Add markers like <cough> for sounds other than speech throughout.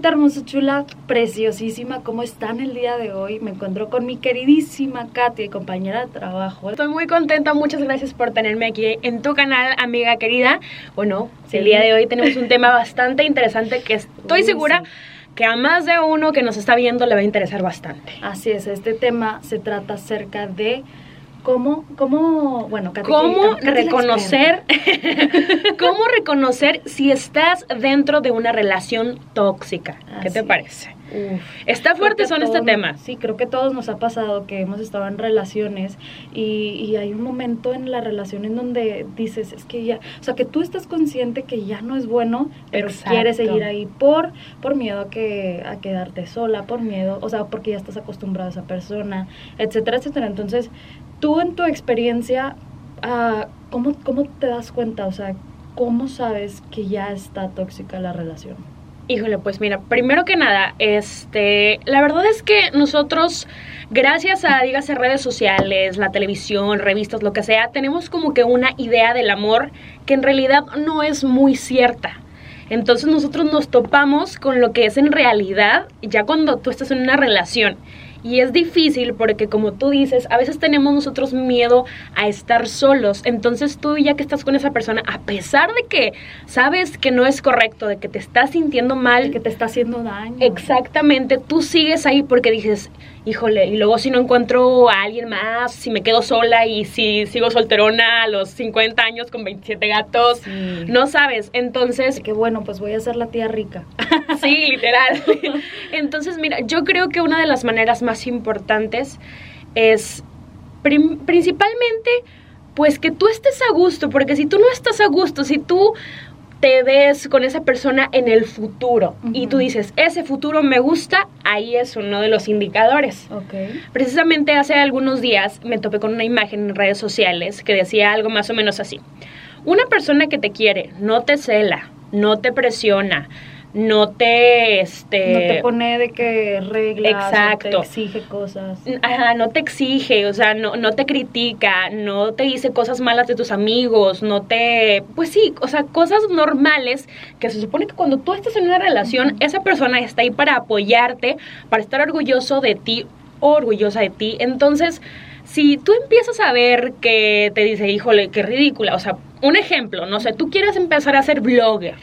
Gente bonita, hermosa, chula, preciosísima, ¿cómo están el día de hoy? Me encuentro con mi queridísima Katia, compañera de trabajo. Estoy muy contenta, muchas gracias por tenerme aquí en tu canal, amiga querida. Bueno, el día de hoy tenemos un tema bastante interesante que estoy segura que a más de uno que nos está viendo le va a interesar bastante. Así es, este tema se trata acerca de ¿Cómo, cómo, bueno, cómo reconocer, <laughs> cómo reconocer si estás dentro de una relación tóxica? ¿Qué te parece? Está fuerte son este tema. Sí, creo que todos nos ha pasado que hemos estado en relaciones y, hay un momento en la relación en donde dices, es que ya, o sea, que tú estás consciente que ya no es bueno, pero quieres seguir ahí por, por miedo a, que, a quedarte sola, por miedo, o sea, porque ya estás acostumbrado a esa persona, etcétera, etcétera. Entonces, tú en tu experiencia, uh, ¿cómo, ¿cómo te das cuenta? O sea, ¿cómo sabes que ya está tóxica la relación? Híjole, pues mira, primero que nada, este, la verdad es que nosotros, gracias a, dígase, redes sociales, la televisión, revistas, lo que sea, tenemos como que una idea del amor que en realidad no es muy cierta. Entonces nosotros nos topamos con lo que es en realidad ya cuando tú estás en una relación. Y es difícil porque como tú dices, a veces tenemos nosotros miedo a estar solos. Entonces tú ya que estás con esa persona, a pesar de que sabes que no es correcto, de que te estás sintiendo mal, que te está haciendo daño. Exactamente, tú sigues ahí porque dices, híjole, y luego si no encuentro a alguien más, si me quedo sola y si sigo solterona a los 50 años con 27 gatos, no sabes. Entonces... Qué bueno, pues voy a ser la tía rica. <laughs> sí, literal. <laughs> Entonces, mira, yo creo que una de las maneras más importantes es principalmente pues que tú estés a gusto, porque si tú no estás a gusto, si tú te ves con esa persona en el futuro y tú dices, ese futuro me gusta, ahí es uno de los indicadores. Precisamente hace algunos días me topé con una imagen en redes sociales que decía algo más o menos así. Una persona que te quiere, no te cela, no te presiona, no te este no te pone de que reglas exacto te exige cosas. Ajá no te exige o sea no no te critica no te dice cosas malas de tus amigos no te pues sí o sea cosas normales que se supone que cuando tú estás en una relación esa persona está ahí para apoyarte para estar orgulloso de ti o orgullosa de ti. Entonces si tú empiezas a ver que te dice, híjole, qué ridícula, o sea, un ejemplo, no sé, tú quieres empezar a ser blogger,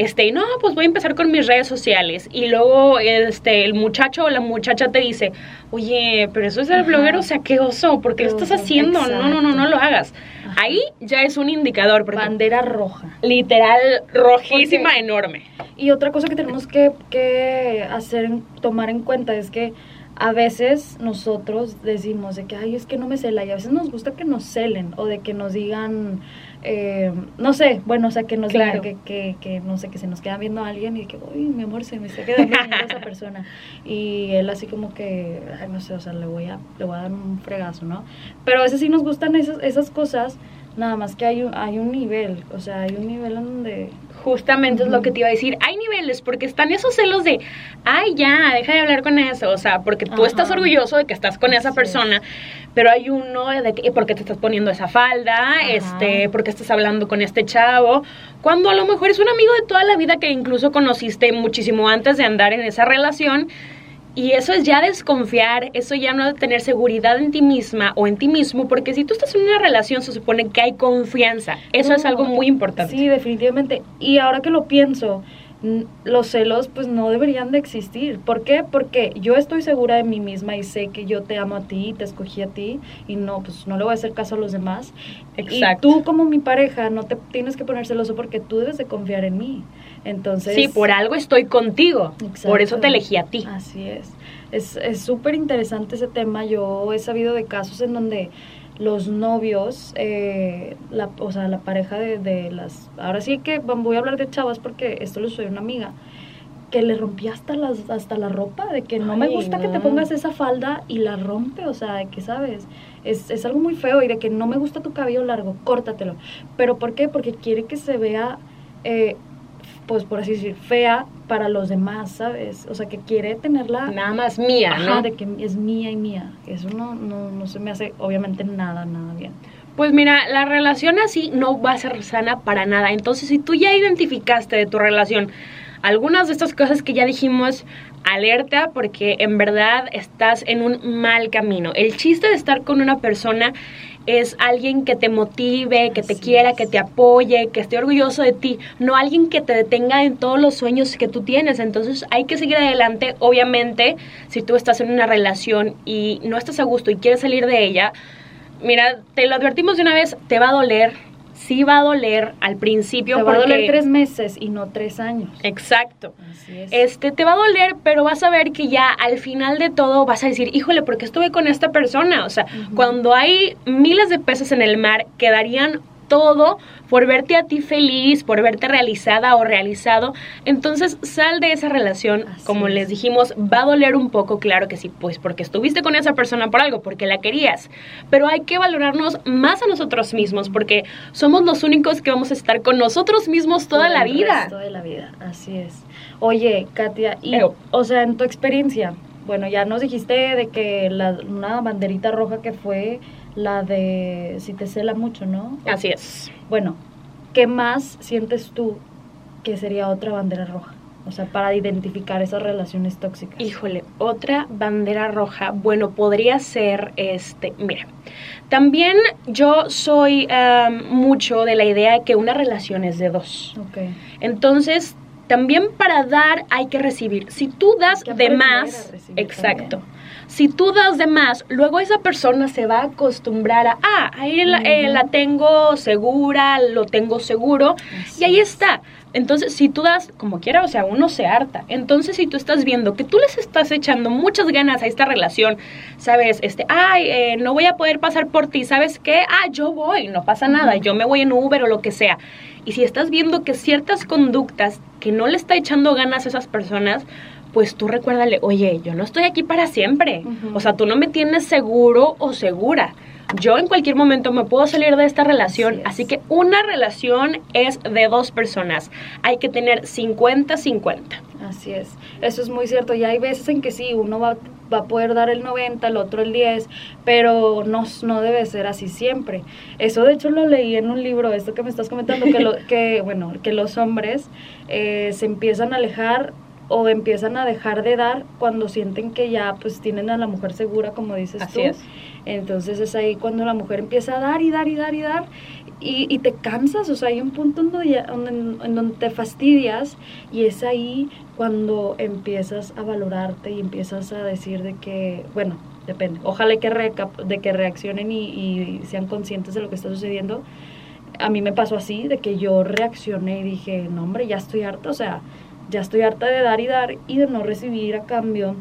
este, no, pues voy a empezar con mis redes sociales. Y luego este, el muchacho o la muchacha te dice, oye, pero eso es el bloguero, o sea, qué oso, ¿por qué lo estás haciendo? No, no, no, no lo hagas. Ahí ya es un indicador. Bandera roja. Literal, rojísima, enorme. Y otra cosa que tenemos que, que hacer, tomar en cuenta es que a veces nosotros decimos de que, ay, es que no me cela, y a veces nos gusta que nos celen o de que nos digan, eh, no sé, bueno, o sea, que nos digan que, que, que, no sé, que se nos queda viendo a alguien y que, uy, mi amor, se me está quedando viendo a esa <laughs> persona. Y él así como que, ay, no sé, o sea, le voy a, le voy a dar un fregazo, ¿no? Pero a veces sí nos gustan esas, esas cosas, nada más que hay un, hay un nivel, o sea, hay un nivel en donde Justamente es lo que te iba a decir. Hay niveles, porque están esos celos de, ay, ya, deja de hablar con eso. O sea, porque tú estás orgulloso de que estás con esa persona, pero hay uno de que, ¿por qué te estás poniendo esa falda? este ¿Por qué estás hablando con este chavo? Cuando a lo mejor es un amigo de toda la vida que incluso conociste muchísimo antes de andar en esa relación y eso es ya desconfiar, eso ya no tener seguridad en ti misma o en ti mismo, porque si tú estás en una relación se supone que hay confianza. Eso es algo muy importante. Sí, definitivamente. Y ahora que lo pienso, los celos pues no deberían de existir. ¿Por qué? Porque yo estoy segura de mí misma y sé que yo te amo a ti, te escogí a ti y no, pues no le voy a hacer caso a los demás. Exacto. Y tú como mi pareja no te tienes que poner celoso porque tú debes de confiar en mí. Entonces... Sí, por algo estoy contigo. Por eso te elegí a ti. Así es. Es súper interesante ese tema. Yo he sabido de casos en donde los novios, eh, la, o sea, la pareja de, las... Ahora sí que voy a hablar de chavas porque esto lo soy una amiga que le rompía hasta las hasta la ropa de que no me gusta que te pongas esa falda y la rompe o sea de que sabes es, es, algo muy feo y de que no me gusta tu cabello largo córtatelo. Pero por qué porque quiere que se vea eh, pues por así decir, fea para los demás, ¿sabes? O sea, que quiere tenerla... Nada más mía, ajá, de que es mía y mía. Eso no, no, no se me hace, obviamente, nada, nada bien. Pues mira, la relación así no va a ser sana para nada. Entonces, si tú ya identificaste de tu relación algunas de estas cosas que ya dijimos, alerta porque en verdad estás en un mal camino. El chiste de estar con una persona es alguien que te motive, que te quiera, que te apoye, que esté orgulloso de ti, no alguien que te detenga en todos los sueños que tú tienes. Entonces hay que seguir adelante. Obviamente, si tú estás en una relación y no estás a gusto y quieres salir de ella, mira, te lo advertimos de una vez, te va a doler, sí va a doler al principio. Te va a doler tres meses y no tres años. Exacto. Así es. Este, te va a doler, pero vas a ver que ya al final de todo vas a decir, híjole, ¿por qué estuve con esta persona? O sea, cuando hay miles de peces en el mar, quedarían todo por verte a ti feliz, por verte realizada o realizado. Entonces sal de esa relación, como les dijimos, va a doler un poco, claro que sí, pues porque estuviste con esa persona por algo, porque la querías. Pero hay que valorarnos más a nosotros mismos, porque somos los únicos que vamos a estar con nosotros mismos toda la vida. Toda la vida, así es. Oye, Katia, y, o sea, en tu experiencia, bueno, ya nos dijiste de que la, una banderita roja que fue la de si te cela mucho, ¿no? Así es. Bueno, ¿qué más sientes tú que sería otra bandera roja? O sea, para identificar esas relaciones tóxicas. Híjole, otra bandera roja, bueno, podría ser este, mira, también yo soy mucho de la idea de que una relación es de dos. Ok. Entonces, también para dar hay que recibir. Si tú das de más, exacto si tú das de más, luego esa persona se va a acostumbrar a, ah, ahí la, eh, la tengo segura, lo tengo seguro, y ahí está. Entonces, si tú das como quiera, o sea, uno se harta. Entonces, si tú estás viendo que tú les estás echando muchas ganas a esta relación, sabes, este, ay, eh, no voy a poder pasar por ti, ¿sabes qué? Ah, yo voy, no pasa nada, yo me voy en Uber o lo que sea. Y si estás viendo que ciertas conductas que no le está echando ganas a esas personas, pues tú recuérdale, oye, yo no estoy aquí para siempre. O sea, tú no me tienes seguro o segura. Yo en cualquier momento me puedo salir de esta relación, así, que una relación es de dos personas. Hay que tener 50-50. Así es, eso es muy cierto. Y hay veces en que sí, uno va, va a poder dar el 90, el otro el 10, pero no, no debe ser así siempre. Eso de hecho lo leí en un libro, esto que me estás comentando, que, lo, <laughs> que, bueno, que los hombres eh, se empiezan a alejar o empiezan a dejar de dar cuando sienten que ya pues tienen a la mujer segura, como dices Así tú. Es. Entonces es ahí cuando la mujer empieza a dar y dar y dar y dar y, y te cansas, o sea, hay un punto en donde, en, donde te fastidias y es ahí cuando empiezas a valorarte y empiezas a decir de que, bueno, depende, ojalá que, de que reaccionen y, y sean conscientes de lo que está sucediendo. A mí me pasó así, de que yo reaccioné y dije, no hombre, ya estoy harta, o sea, ya estoy harta de dar y dar y de no recibir a cambio.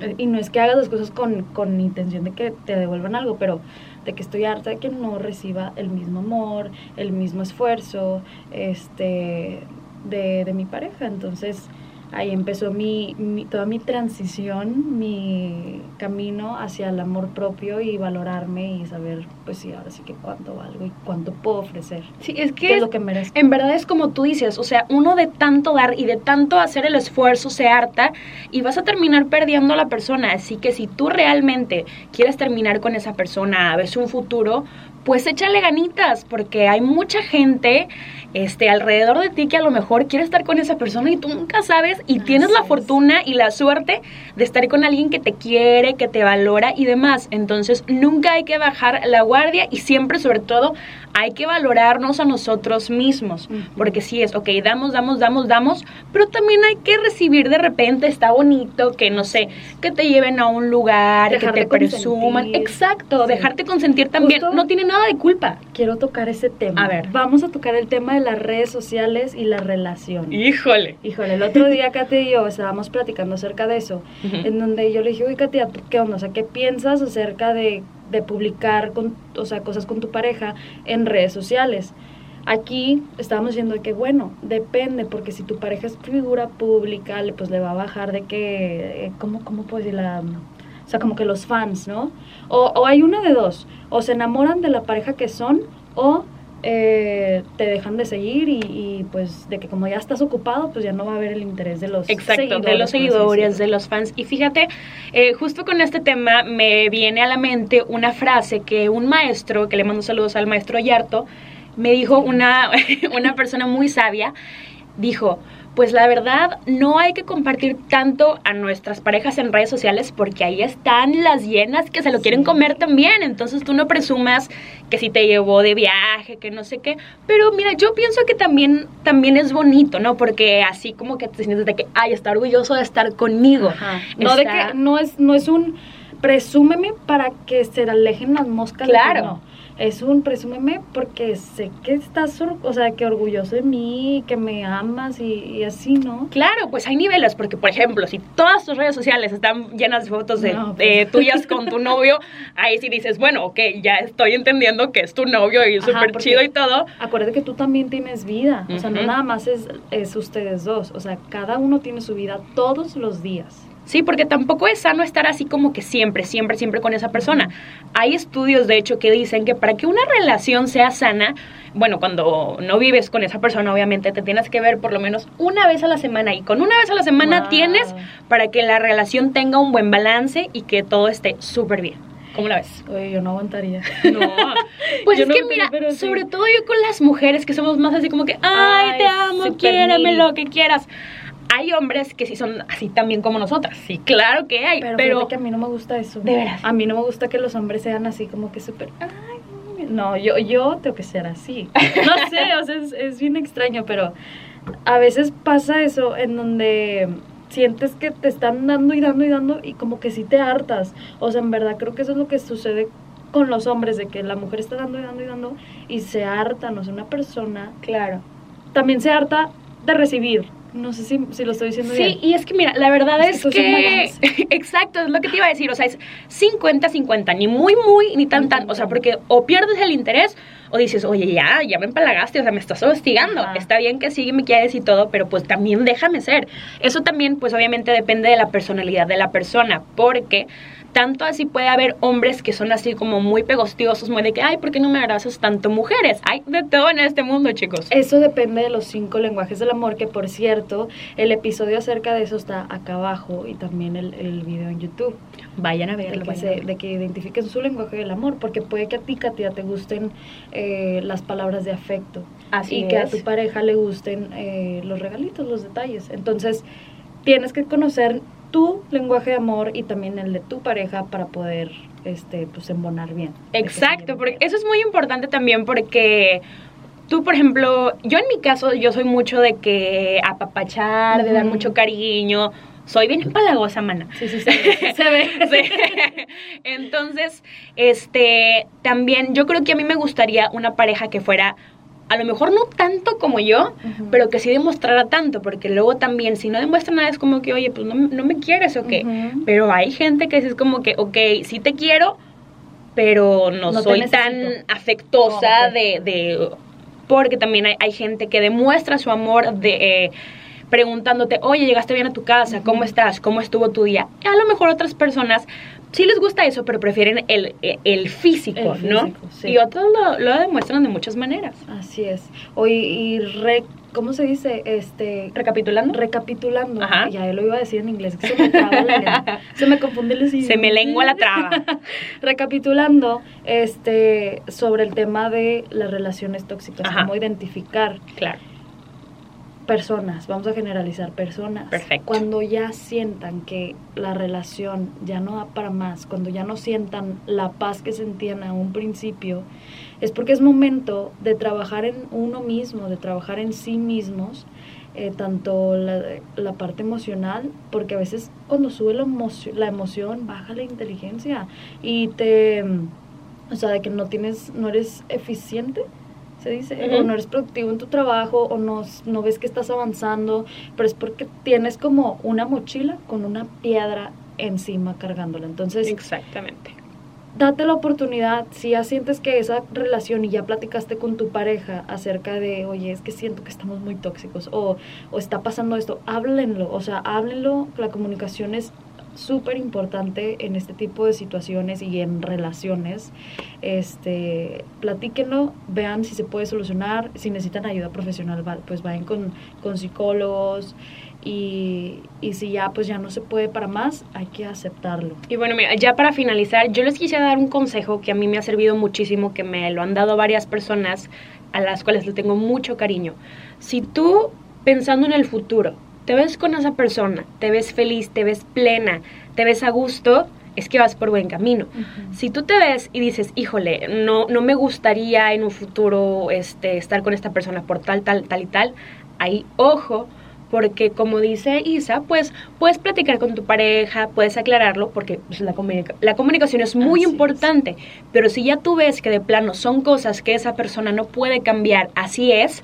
Eh, y no es que hagas las cosas con, con intención de que te devuelvan algo, pero de que estoy harta de que no reciba el mismo amor, el mismo esfuerzo este, de, de mi pareja. Entonces, ahí empezó mi, toda mi transición, mi camino hacia el amor propio y valorarme y saber, pues sí, ahora sí que cuánto valgo y cuánto puedo ofrecer. Sí, es que, es, lo que merezco. En verdad es como tú dices, o sea, uno de tanto dar y de tanto hacer el esfuerzo se harta y vas a terminar perdiendo a la persona. Así que si tú realmente quieres terminar con esa persona, a veces un futuro, pues échale ganitas, porque hay mucha gente este, alrededor de ti que a lo mejor quiere estar con esa persona y tú nunca sabes y tienes la fortuna y la suerte de estar con alguien que te quiere, que te valora y demás. Entonces nunca hay que bajar la guardia y siempre sobre todo hay que valorarnos a nosotros mismos, porque si es, ok, damos, damos, damos, damos, pero también hay que recibir de repente, está bonito, que no sé, que te lleven a un lugar, que te presuman, exacto, dejarte consentir también, no tiene nada de culpa. Quiero tocar ese tema. A ver. Vamos a tocar el tema de las redes sociales y la relación. Híjole. Híjole, el otro día Katia y yo estábamos platicando acerca de eso, en donde yo le dije, uy, Katia, ¿qué onda? O sea, ¿qué piensas acerca de de publicar con, o sea, cosas con tu pareja en redes sociales. Aquí estamos diciendo que, bueno, depende, porque si tu pareja es figura pública, pues le va a bajar de que, eh, ¿cómo, cómo puedo decir la...? O sea, como que los fans, ¿no? O, o hay una de dos, o se enamoran de la pareja que son, o eh, te dejan de seguir y, pues de que como ya estás ocupado, pues ya no va a haber el interés de los Exacto, de los seguidores, de los fans. Y fíjate, eh, justo con este tema me viene a la mente una frase que un maestro, que le mando saludos al maestro Yarto, me dijo una, <laughs> una persona muy sabia, dijo, pues la verdad no hay que compartir tanto a nuestras parejas en redes sociales porque ahí están las llenas que se lo quieren comer también. Entonces tú no presumas que si te llevó de viaje, que no sé qué. Pero mira, yo pienso que también, también es bonito, ¿no? Porque así como que te sientes de que, ay, está orgulloso de estar conmigo. No de que no es, no es un presúmeme para que se alejen las moscas. Claro es un presúmeme porque sé que estás, o sea, que orgulloso de mí, que me amas y, así, ¿no? Claro, pues hay niveles, porque por ejemplo, si todas tus redes sociales están llenas de fotos de, pues. tuyas con tu novio, ahí sí dices, bueno, ok, ya estoy entendiendo que es tu novio y súper chido y todo. Acuérdate que tú también tienes vida, o sea, no nada más es, es ustedes dos, o sea, cada uno tiene su vida todos los días. Sí, porque tampoco es sano estar así como que siempre, siempre, siempre con esa persona. Hay estudios, de hecho, que dicen que para que una relación sea sana, bueno, cuando no vives con esa persona, obviamente te tienes que ver por lo menos una vez a la semana. Y con una vez a la semana tienes para que la relación tenga un buen balance y que todo esté súper bien. ¿Cómo la ves? Oye, yo no aguantaría. No. <laughs> Pues es que mira, sobre todo yo con las mujeres que somos más así como que, ay, te amo, quiéreme lo que quieras hay hombres que sí son así también como nosotras. Sí, claro que hay. Pero, pero que a mí no me gusta eso. De veras. A mí no me gusta que los hombres sean así como que súper. No, yo, yo tengo que ser así. No <laughs> sé, o sea, es, es bien extraño, pero a veces pasa eso en donde sientes que te están dando y dando y dando y como que sí te hartas. O sea, en verdad creo que eso es lo que sucede con los hombres, de que la mujer está dando y dando y dando y se harta, no sé, una persona. Claro. También se harta de recibir. No sé si, si lo estoy diciendo bien. Sí, y es que mira, la verdad es, que... <laughs> exacto, es lo que te iba a decir. O sea, es 50-50, ni muy, muy, ni tan, tan. O sea, porque o pierdes el interés o dices, oye, ya, ya me empalagaste, o sea, me estás hostigando. Está bien que sí me quieres y todo, pero pues también déjame ser. Eso también, pues obviamente depende de la personalidad de la persona, porque tanto así puede haber hombres que son así como muy pegostiosos, muy de que, ay, ¿por qué no me abrazas tanto mujeres? Hay de todo en este mundo, chicos. Eso depende de los cinco lenguajes del amor, que por cierto, el episodio acerca de eso está acá abajo y también el, el video en YouTube. Vayan a verlo. De que, de que identifiquen su lenguaje del amor, porque puede que a ti, Katia, te gusten eh, las palabras de afecto. Así y que a tu pareja le gusten eh, los regalitos, los detalles. Entonces, tienes que conocer tu lenguaje de amor y también el de tu pareja para poder este pues embonar bien. Exacto, porque eso es muy importante también porque tú, por ejemplo, yo en mi caso yo soy mucho de que apapachar, de dar mucho cariño, soy bien empalagosa, mana. Sí, sí, sí. Se ve. <laughs> Entonces, este, también yo creo que a mí me gustaría una pareja que fuera a lo mejor no tanto como yo, pero que sí demostrara tanto, porque luego también si no demuestra nada es como que, oye, pues no, no me quieres o qué. Pero hay gente que es como que, ok, sí te quiero, pero no, soy tan afectosa de, de, Porque también hay, hay, gente que demuestra su amor de... Eh, preguntándote, oye, llegaste bien a tu casa, ¿cómo estás? ¿Cómo estuvo tu día? A lo mejor otras personas sí les gusta eso, pero prefieren el, el, físico, ¿no? Y otros lo, demuestran de muchas maneras. Así es. Oye, y re, ¿cómo se dice? Este, recapitulando. Recapitulando. Ajá. Ya lo iba a decir en inglés, se me traba <laughs> Se me confunde el Se me lengua la traba. <laughs> recapitulando, este, sobre el tema de las relaciones tóxicas, cómo identificar. Claro personas, vamos a generalizar personas, Perfecto. cuando ya sientan que la relación ya no da para más, cuando ya no sientan la paz que sentían a un principio, es porque es momento de trabajar en uno mismo, de trabajar en sí mismos, eh, tanto la, la, parte emocional, porque a veces cuando sube la, emoción, la emoción, baja la inteligencia y te, o sea, de que no tienes, no eres eficiente dice, o no eres productivo en tu trabajo, o no, no ves que estás avanzando, pero es porque tienes como una mochila con una piedra encima cargándola. Entonces, exactamente. Date la oportunidad, si ya sientes que esa relación y ya platicaste con tu pareja acerca de, oye, es que siento que estamos muy tóxicos o, o está pasando esto, háblenlo, o sea, háblenlo, la comunicación es súper importante en este tipo de situaciones y en relaciones. Este, platíquenlo, vean si se puede solucionar, si necesitan ayuda profesional, pues vayan con, con psicólogos y, y, si ya pues ya no se puede para más, hay que aceptarlo. Y bueno, mira, ya para finalizar, yo les quisiera dar un consejo que a mí me ha servido muchísimo, que me lo han dado varias personas a las cuales le tengo mucho cariño. Si tú pensando en el futuro. Te ves con esa persona, te ves feliz, te ves plena, te ves a gusto, es que vas por buen camino. Si tú te ves y dices, híjole, no, no me gustaría en un futuro este, estar con esta persona por tal, tal, tal y tal, ahí ojo, porque como dice Isa, pues puedes platicar con tu pareja, puedes aclararlo, porque pues, la, la, comunicación es muy importante, pero si ya tú ves que de plano son cosas que esa persona no puede cambiar, así es,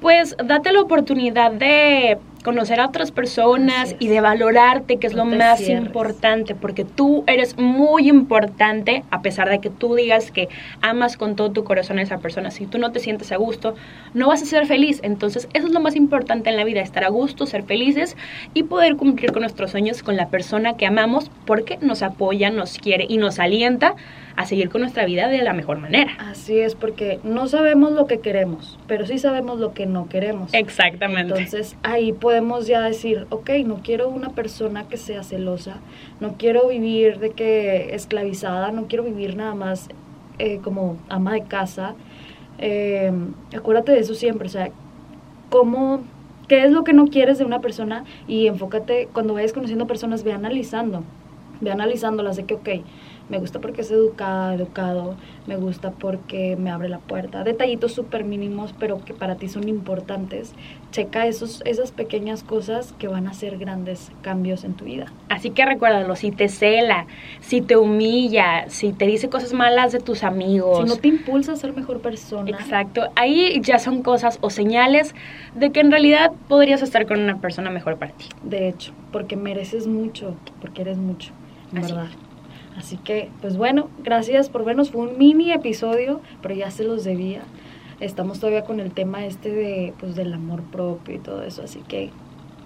pues date la oportunidad de conocer a otras personas y de valorarte, que es lo más importante, porque tú eres muy importante, a pesar de que tú digas que amas con todo tu corazón a esa persona. Si tú no te sientes a gusto, no vas a ser feliz. Entonces, eso es lo más importante en la vida, estar a gusto, ser felices y poder cumplir con nuestros sueños con la persona que amamos, porque nos apoya, nos quiere y nos alienta a seguir con nuestra vida de la mejor manera. Así es, porque no sabemos lo que queremos, pero sí sabemos lo que no queremos. Exactamente. Entonces ahí podemos ya decir, ok, no quiero una persona que sea celosa, no quiero vivir de que esclavizada, no quiero vivir nada más eh, como ama de casa. Eh, acuérdate de eso siempre, o sea, cómo qué es lo que no quieres de una persona y enfócate, cuando vayas conociendo personas, ve analizando, ve analizándolas de que, ok, me gusta porque es educada, educado, me gusta porque me abre la puerta. Detallitos súper mínimos, pero que para ti son importantes. Checa esos, esas pequeñas cosas que van a hacer grandes cambios en tu vida. Así que recuérdalo, si te cela, si te humilla, si te dice cosas malas de tus amigos. Si no te impulsa a ser mejor persona. Exacto, ahí ya son cosas o señales de que en realidad podrías estar con una persona mejor para ti. De hecho, porque mereces mucho, porque eres mucho, verdad. Así que, pues bueno, gracias por vernos. Fue un mini episodio, pero ya se los debía. Estamos todavía con el tema este de, pues, del amor propio y todo eso. Así que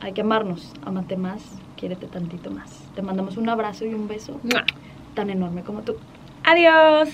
hay que amarnos. Amate más, quiérete tantito más. Te mandamos un abrazo y un beso tan enorme como tú. Adiós.